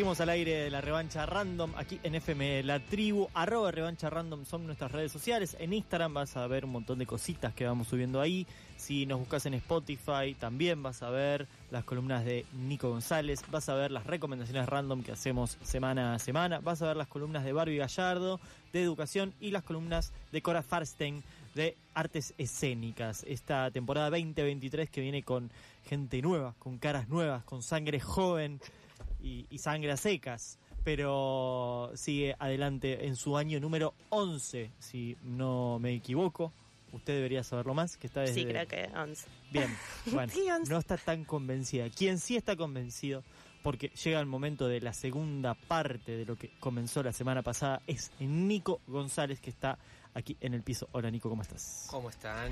Seguimos al aire de la revancha random aquí en FM La Tribu. Revancha random son nuestras redes sociales. En Instagram vas a ver un montón de cositas que vamos subiendo ahí. Si nos buscas en Spotify también vas a ver las columnas de Nico González. Vas a ver las recomendaciones random que hacemos semana a semana. Vas a ver las columnas de Barbie Gallardo de educación y las columnas de Cora Farstein de artes escénicas. Esta temporada 2023 que viene con gente nueva, con caras nuevas, con sangre joven y, y sangre a secas, pero sigue adelante en su año número 11, si no me equivoco. Usted debería saberlo más, que está desde... Sí, creo que 11. Bien, bueno, Sí, 11. no está tan convencida. Quien sí está convencido, porque llega el momento de la segunda parte de lo que comenzó la semana pasada, es Nico González, que está aquí en el piso. Hola Nico, ¿cómo estás? ¿Cómo están?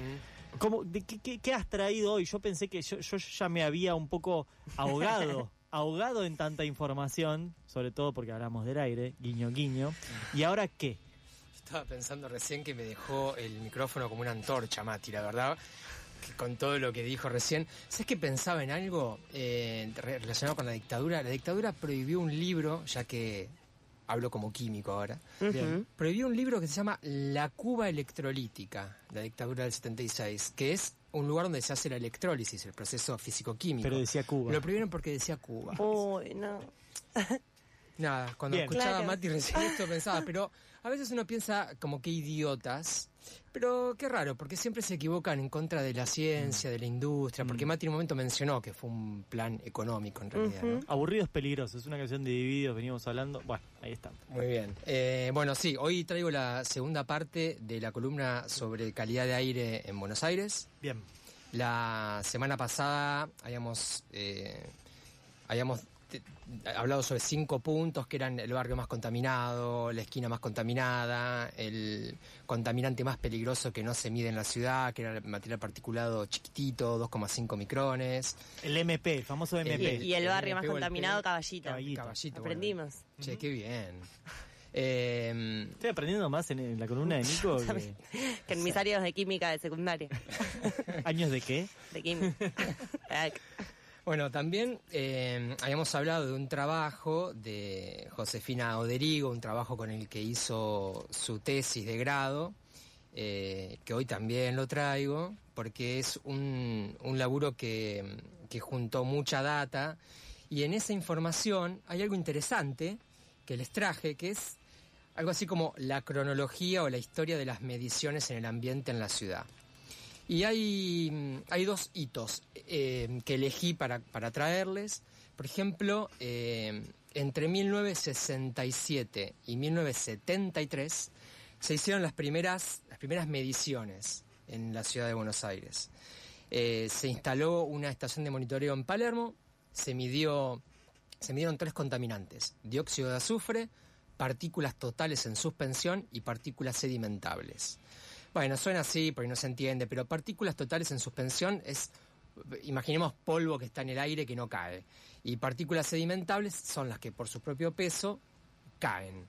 ¿Cómo, de, qué, qué- qué has traído hoy? Yo pensé que yo, yo ya me había un poco ahogado, ahogado en tanta información, sobre todo porque hablamos del aire, guiño, guiño. ¿Y ahora qué? Estaba pensando recién que me dejó el micrófono como una antorcha, Mati, la verdad. Que con todo lo que dijo recién. ¿Sabes que pensaba en algo eh, re- relacionado con la dictadura? La dictadura prohibió un libro, ya que hablo como químico ahora. Prohibió un libro que se llama La Cuba Electrolítica, la dictadura del 76, que es un lugar donde se hace la electrólisis, el proceso físico-químico. Pero decía Cuba. Lo prohibieron porque decía Cuba. Uy, no. Nada, cuando Bien. escuchaba a Claro. Mati recién esto pensaba, pero a veces uno piensa como que idiotas, pero qué raro, porque siempre se equivocan en contra de la ciencia, de la industria, porque Mati en un momento mencionó que fue un plan económico en realidad. ¿no? Aburrido es peligroso, es una canción de Divididos, venimos hablando. Bueno, ahí está. Muy bien. Eh, bueno, sí, hoy traigo la segunda parte de la columna sobre calidad de aire en Buenos Aires. Bien. La semana pasada habíamos, eh, habíamos te- hablado sobre cinco puntos que eran el barrio más contaminado, la esquina más contaminada, el contaminante más peligroso que no se mide en la ciudad, que era el material particulado chiquitito, 2,5 micrones. El MP, el famoso MP. Y, y el barrio más contaminado. Caballito. Caballito. Caballito. Aprendimos. bueno. Che, qué bien. Eh, Estoy aprendiendo más en, en la columna de Nico. que- Que en mis áreas de química de secundaria. ¿Años de qué? De química. Bueno, también eh, habíamos hablado de un trabajo de Josefina Oderigo, un trabajo con el que hizo su tesis de grado, eh, que hoy también lo traigo, porque es un, un laburo que, que juntó mucha data y en esa información hay algo interesante que les traje, que es algo así como la cronología o la historia de las mediciones en el ambiente en la ciudad. Y hay, mm, hay dos hitos eh, que elegí para, para traerles. Por ejemplo, eh, entre 1967 y 1973 se hicieron las primeras, las primeras mediciones en la ciudad de Buenos Aires. Eh, se instaló una estación de monitoreo en Palermo, se midió, se midieron tres contaminantes, dióxido de azufre, partículas totales en suspensión y partículas sedimentables. Bueno, suena así porque no se entiende, pero partículas totales en suspensión es, imaginemos polvo que está en el aire que no cae. Y partículas sedimentables son las que por su propio peso caen.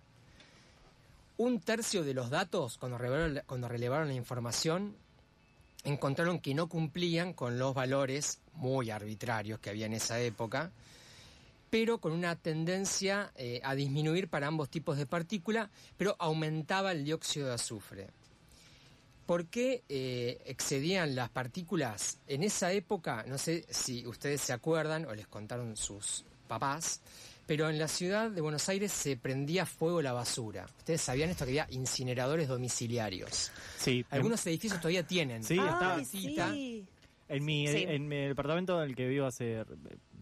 Un tercio de los datos, cuando relevaron, la- información, encontraron que no cumplían con los valores muy arbitrarios que había en esa época, pero con una tendencia eh, a disminuir para ambos tipos de partícula, pero aumentaba el dióxido de azufre. ¿Por qué eh, excedían las partículas en esa época? No sé si ustedes se acuerdan o les contaron sus papás, pero en la ciudad de Buenos Aires se prendía fuego la basura. Ustedes sabían esto que había incineradores domiciliarios. Sí. Algunos edificios todavía tienen. Sí, está. Ay, Cita. sí. En mi, Sí. en mi departamento en el que vivo hace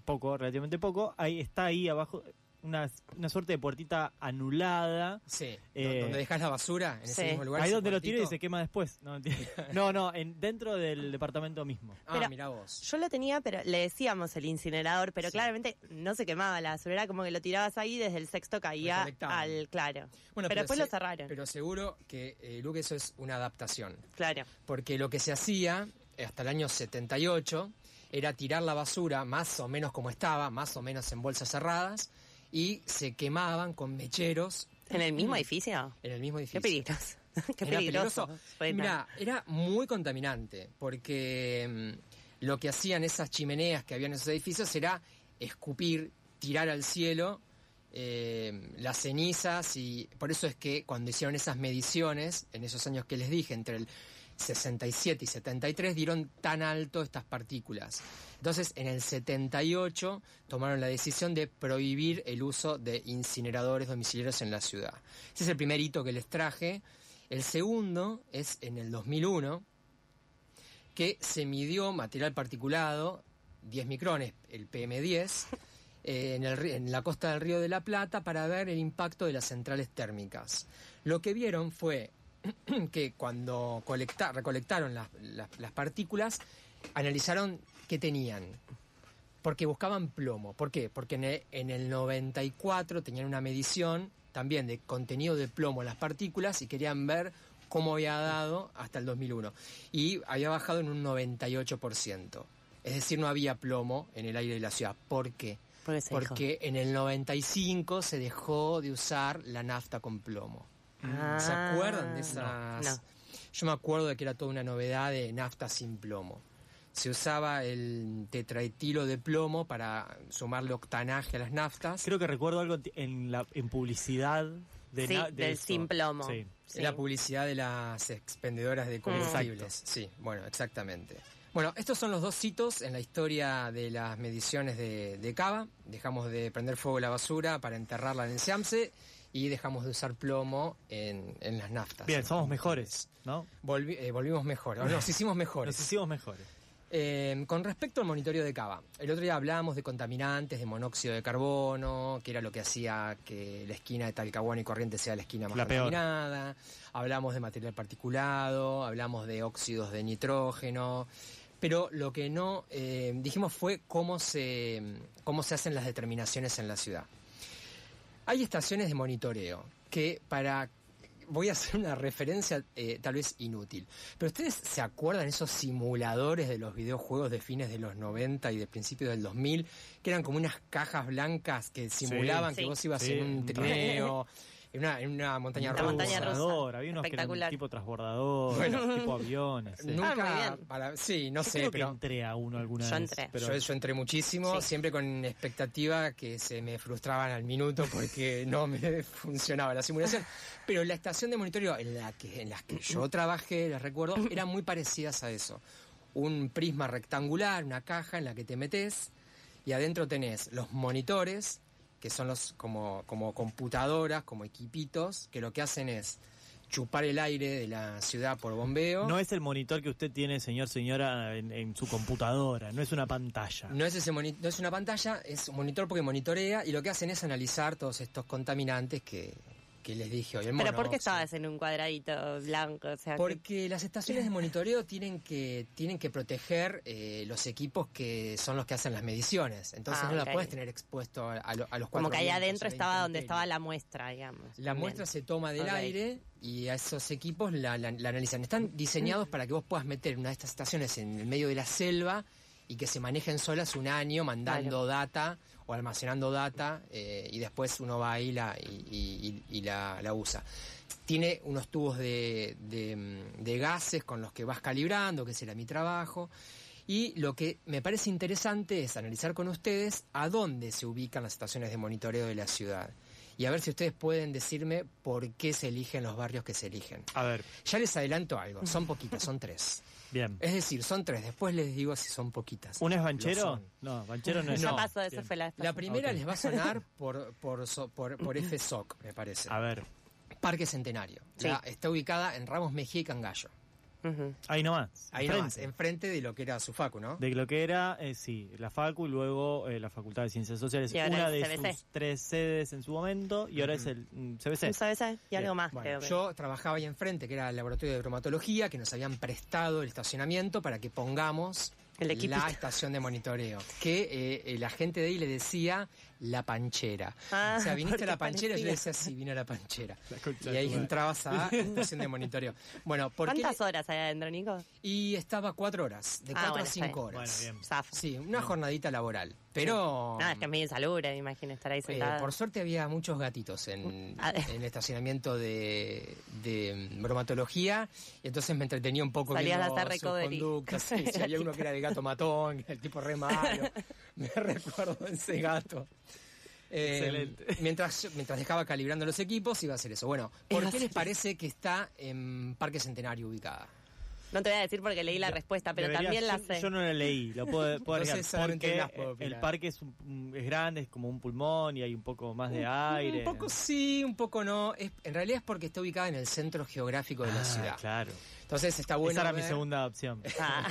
poco, relativamente poco, ahí está ahí abajo una, una suerte de puertita anulada. Sí, Eh, donde dejas la basura, en ese mismo lugar. Ahí donde lo tiro y se quema después. No, no, no, en, dentro del departamento mismo. Ah, Pero- mira vos. Yo lo tenía, pero le decíamos el incinerador, pero Sí. claramente no se quemaba la basura, era como que lo tirabas ahí y desde el sexto caía al claro. Bueno, pero después se- lo cerraron. Pero seguro que, eh, Luke, eso es una adaptación. Claro. Porque lo que se hacía eh, hasta el año 78 era tirar la basura más o menos como estaba, más o menos en bolsas cerradas, y se quemaban con mecheros ¿En el mismo edificio? en el mismo Qué edificio. peligroso. Qué Era peligroso. peligroso. Reta. Mira, era muy contaminante, porque mm, lo que hacían esas chimeneas que había en esos edificios era escupir, tirar al cielo eh, las cenizas y por eso es que cuando hicieron esas mediciones, en esos años que les dije, entre el 67 y 73, dieron tan alto estas partículas. Entonces, en el 78 tomaron la decisión de prohibir el uso de incineradores domiciliarios en la ciudad. Ese es el primer hito que les traje. El segundo es en el 2001, que se midió material particulado, 10 micrones, el PM10, eh, en, en la costa del Río de la Plata para ver el impacto de las centrales térmicas. Lo que vieron fue que cuando colecta- recolectaron las, las- las partículas, analizaron qué tenían. Porque buscaban plomo. ¿Por qué? Porque en el, en el 94 tenían una medición también de contenido de plomo en las partículas y querían ver cómo había dado hasta el 2001. Y había bajado en un 98%. Es decir, no había plomo en el aire de la ciudad. ¿Por qué? Porque. Porque en el 95 se dejó de usar la nafta con plomo. Ah, ¿Se acuerdan de esas? No. Yo me acuerdo de que era toda una novedad de nafta sin plomo. Se usaba el tetraetilo de plomo para sumarle octanaje a las naftas. Creo que recuerdo algo en la en publicidad de, Sí, na- de del sin plomo. Sí. Sí. La publicidad de las expendedoras de combustibles. Sí, bueno, exactamente. Bueno, estos son los dos hitos en la historia de las mediciones de, de Cava. Dejamos de prender fuego la basura para enterrarla en el Seamse y dejamos de usar plomo en, en las naftas. Bien, en somos mejores, ¿no? Volvi- eh, volvimos mejores, nos hicimos mejores. Nos hicimos mejores. Eh, con respecto al monitoreo de cava, el otro día hablábamos de contaminantes, de monóxido de carbono, que era lo que hacía que la esquina de Talcahuano y Corrientes sea la esquina más La peor. contaminada. Hablamos de material particulado, hablamos de óxidos de nitrógeno. Pero lo que no eh, dijimos fue cómo se, cómo se hacen las determinaciones en la ciudad. Hay estaciones de monitoreo que para... Voy a hacer una referencia eh, tal vez inútil. Pero ustedes se acuerdan esos simuladores de los videojuegos de fines de los 90 y de principios del 2000, que eran como unas cajas blancas que simulaban que Sí. vos ibas Sí. en un trineo, en una, en una montaña rusa. montaña rusa. Había unos que eran Espectacular. tipo transbordador, tipo aviones. sí. Nunca, Ah, bien. para- sí, no Yo sé, creo pero que entré a uno alguna Yo vez. entré. Pero yo, yo entré muchísimo, Sí. siempre con expectativa que se me frustraban al minuto porque no me funcionaba la simulación. Pero la estación de monitoreo en la que, en las que yo trabajé, les recuerdo, eran muy parecidas a eso. Un prisma rectangular, una caja en la que te metes y adentro tenés los monitores, que son los como, como computadoras, como equipitos, que lo que hacen es chupar el aire de la ciudad por bombeo. no es el monitor que usted tiene, señor, señora, en, en su computadora. No es una pantalla. No es, ese no es una pantalla, es un monitor porque monitorea y lo que hacen es analizar todos estos contaminantes que, que les dije hoy. el Pero ¿por qué estabas en un cuadradito blanco? O sea, que- Porque las estaciones de monitoreo tienen que, tienen que proteger eh, los equipos que son los que hacen las mediciones. Entonces Ah, no ok. la puedes tener expuesto a, a lo- a los como cuatro que ahí vientos, adentro estaba donde estaba la muestra, digamos. La Bien. muestra se toma del aire y a esos equipos la, la- la analizan. Están diseñados para que vos puedas meter una de estas estaciones en el medio de la selva y que se manejen solas un año mandando data o almacenando data eh, y después uno va ahí la, y, la, usa. Tiene unos tubos de, de gases con los que vas calibrando, que será mi trabajo. Y lo que me parece interesante es analizar con ustedes a dónde se ubican las estaciones de monitoreo de la ciudad. Y a ver si ustedes pueden decirme por qué se eligen los barrios que se eligen. A ver, Ya les adelanto algo, son poquitas, son tres. bien. Es decir, son tres, después les digo si son poquitas. ¿Un es banchero? No, banchero no es. No. pasó, eso fue la La primera les va a sonar por, por, so- por, por FSOC, me parece. A ver, Parque Centenario. Sí. La- está ubicada en Ramos Mejía y Cangallo. Ujú. Ahí nomás. Ahí enfrente. nomás, enfrente de lo que era su facu, ¿no? De lo que era, eh, sí, la FACU y luego eh, la Facultad de Ciencias Sociales. Y ahora Una el de CBC. sus tres sedes en su momento y ahora es el mm, CBC. ¿Un CBC? Y algo más, Bueno, creo que. yo trabajaba ahí enfrente, que era el laboratorio de bromatología, que nos habían prestado el estacionamiento para que pongamos El la estación de monitoreo. Que eh, el agente de ahí le decía la panchera. Ah, o sea, viniste a la panchera, yo le parecía. decía, sí, vine a la panchera. Y de ahí entrabas a estación de monitoreo. Bueno, ¿por ¿Cuántas horas hay adentro, Nico? Y estaba cuatro horas, de Ah, cuatro bueno, a cinco horas. Bueno, bien. Zafo. Sí, una jornadita laboral. Pero... No, es que es medio insalubre, me imagino, estar ahí Eh, sentado. por suerte había muchos gatitos en, Ah. en el estacionamiento de, de bromatología y entonces me entretenía un poco Salías a viendo hacer sus conductas. Sí, sí, había uno que era el gato matón, el tipo re malo. Me recuerdo ese gato. Eh, Excelente. mientras, mientras dejaba calibrando los equipos iba a hacer eso. Bueno, ¿por a qué les parece que está en Parque Centenario ubicada? No te voy a decir porque leí la respuesta, pero Debería- también la yo- sé. Yo no la leí, lo puedo, puedo No porque el parque es, un- es grande, es como un pulmón y hay un poco más de aire. Un poco sí, un poco no. Es- en realidad es porque está ubicada en el centro geográfico de la Ah, ciudad. Claro. Entonces está bueno. Esa era mi segunda opción. Ah,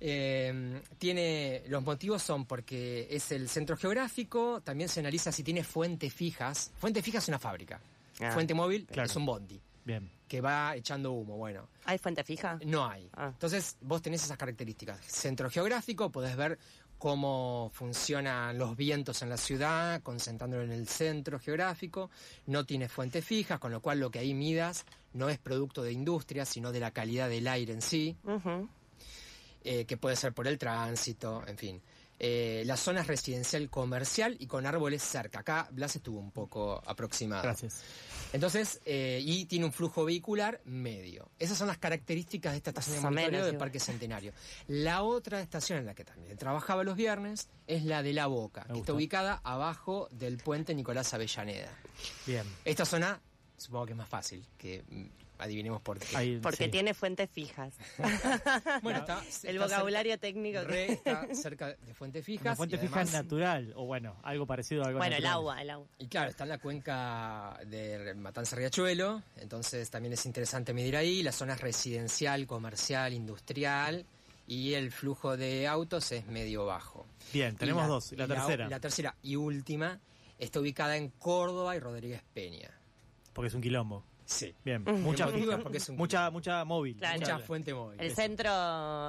Eh, tiene los motivos son porque es el centro geográfico, también se analiza si tiene fuentes fijas. Fuente fija es una fábrica. Ah, Fuente móvil claro. es un bondi Bien. Que va echando humo. Bueno, ¿Hay fuente fija? no hay. Ah. Entonces vos tenés esas características. Centro geográfico, podés ver cómo funcionan los vientos en la ciudad, concentrándolo en el centro geográfico. No tiene fuentes fijas, con lo cual lo que ahí midas no es producto de industria, sino de la calidad del aire en sí. Eh, que puede ser por el tránsito, en fin. Eh, la zona es residencial comercial y con árboles cerca. Acá Blas estuvo un poco aproximado. Gracias. Entonces, eh, y tiene un flujo vehicular medio. Esas son las características de esta estación de monitoreo del. Parque Centenario. La otra estación en la que también trabajaba los viernes es la de La Boca, que gusta. está ubicada abajo del puente Nicolás Avellaneda. Bien. Esta zona, supongo que es más fácil, que mm, adivinemos por qué. Ahí, Porque sí. tiene fuentes fijas. Bueno, está, El vocabulario cerca- técnico. re está cerca de fuentes fijas. Una fuente y fija además- natural, o bueno, algo parecido a algo Bueno, el agua, el agua. Y claro, está en la cuenca de Matanza Riachuelo, entonces también es interesante medir ahí. La zona es residencial, comercial, industrial y el flujo de autos es medio bajo. Bien, tenemos la- dos. La tercera, La, tercera y última está ubicada en Córdoba y Rodríguez Peña. porque es un quilombo. Sí. Bien, mucha es un móvil. Claro. Mucha fuente móvil. El Eso. centro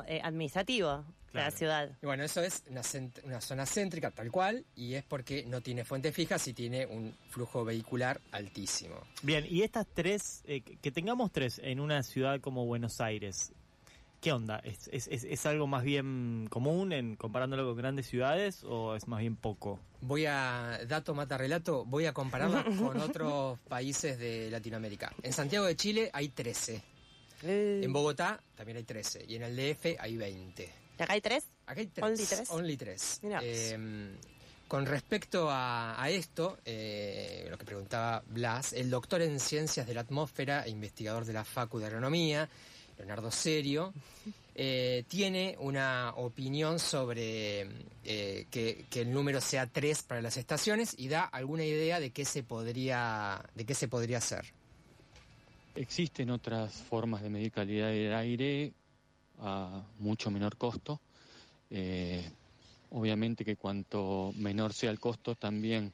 eh, administrativo de la ciudad. Y bueno, eso es una, cent- una zona céntrica tal cual y es porque no tiene fuentes fijas y tiene un flujo vehicular altísimo. Bien, y estas tres, eh, que tengamos tres en una ciudad como Buenos Aires, ¿qué onda? ¿Es, es, es- es algo más bien común en comparándolo con grandes ciudades o es más bien poco? Voy a, dato mata relato, voy a compararla con otros países de Latinoamérica. En Santiago de Chile hay 13, en Bogotá también hay 13 y en el DF hay 20. ¿Y acá hay tres? Acá hay 3. ¿Only tres? Only tres. Mirá. Eh, con respecto a, a esto, eh, lo que preguntaba Blas, el doctor en ciencias de la atmósfera e investigador de la Facu de Agronomía, Leonardo Serio, eh, tiene una opinión sobre eh, que, el número sea 3 para las estaciones y da alguna idea de qué se podría, de qué se podría hacer. Existen otras formas de medir calidad del aire a mucho menor costo. Eh, obviamente que cuanto menor sea el costo, también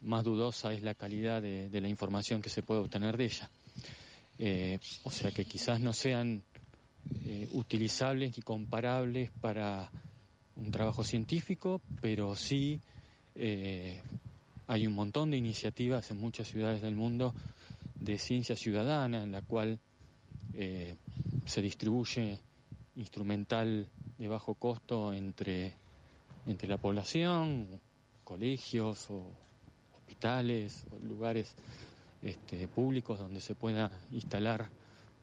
más dudosa es la calidad de la información que se puede obtener de ella. Eh, o sea que quizás no sean eh, utilizables y comparables para un trabajo científico, pero sí eh, hay un montón de iniciativas en muchas ciudades del mundo de ciencia ciudadana en la cual eh, se distribuye instrumental de bajo costo entre, entre la población, colegios o hospitales o lugares este, públicos donde se pueda instalar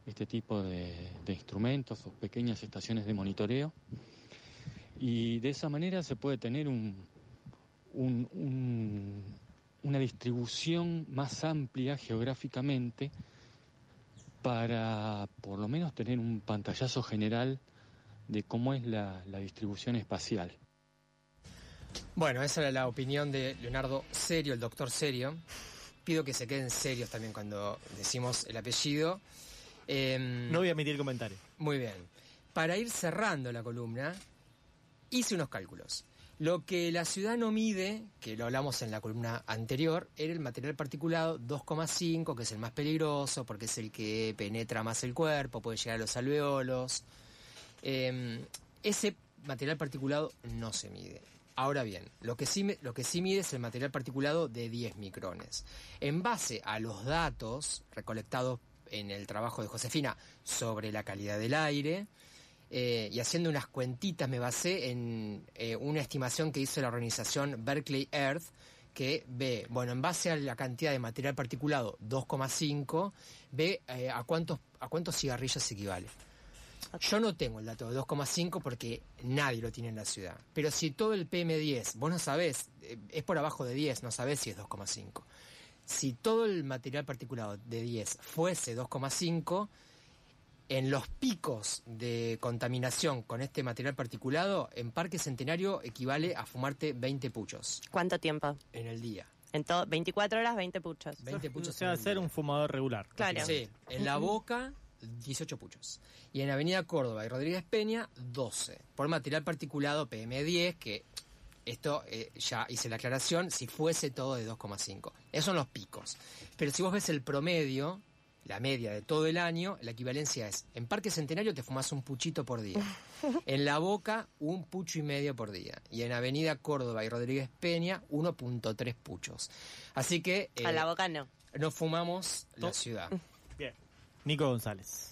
este tipo de, instrumentos o pequeñas estaciones de monitoreo. Y de esa manera se puede tener un, un- un- una distribución más amplia geográficamente para por lo menos tener un pantallazo general de cómo es la, la distribución espacial. Bueno, esa era la opinión de Leonardo Serio, el doctor Serio. Pido que se queden serios también cuando decimos el apellido. Em, No voy a emitir comentario. Muy bien. Para ir cerrando la columna, hice unos cálculos. Lo que la ciudad no mide, que lo hablamos en la columna anterior, era el material particulado 2,5, que es el más peligroso porque es el que penetra más el cuerpo, puede llegar a los alveolos. Eh, ese material particulado no se mide. Ahora bien, lo que, sí, lo que sí mide es el material particulado de 10 micrones. En base a los datos recolectados en el trabajo de Josefina sobre la calidad del aire, eh, y haciendo unas cuentitas me basé en eh, una estimación que hizo la organización Berkeley Earth, que ve, bueno, en base a la cantidad de material particulado 2,5, ve eh, a, cuántos, a cuántos cigarrillos equivale. Yo no tengo el dato de 2,5 porque nadie lo tiene en la ciudad. Pero si todo el PM10, vos no sabés, eh, es por abajo de 10, no sabés si es 2,5. Si todo el material particulado de 10 fuese 2,5, en los picos de contaminación con este material particulado, en Parque Centenario equivale a fumarte 20 puchos ¿Cuánto tiempo? en el día. En todo, 24 horas, 20 puchos. 20 O puchos sea, en el ser día. un fumador regular. Claro. Sí, en la boca 18 puchos. Y en Avenida Córdoba y Rodríguez Peña 12. Por material particulado PM10, que esto eh, ya hice la aclaración, si fuese todo de 2,5. Esos son los picos. Pero si vos ves el promedio, la media de todo el año, la equivalencia es, en Parque Centenario te fumas un puchito por día. En la boca, un pucho y medio por día. Y en Avenida Córdoba y Rodríguez Peña, 1.3 puchos. Así que A eh, la boca no. no fumamos la ciudad. Nico González.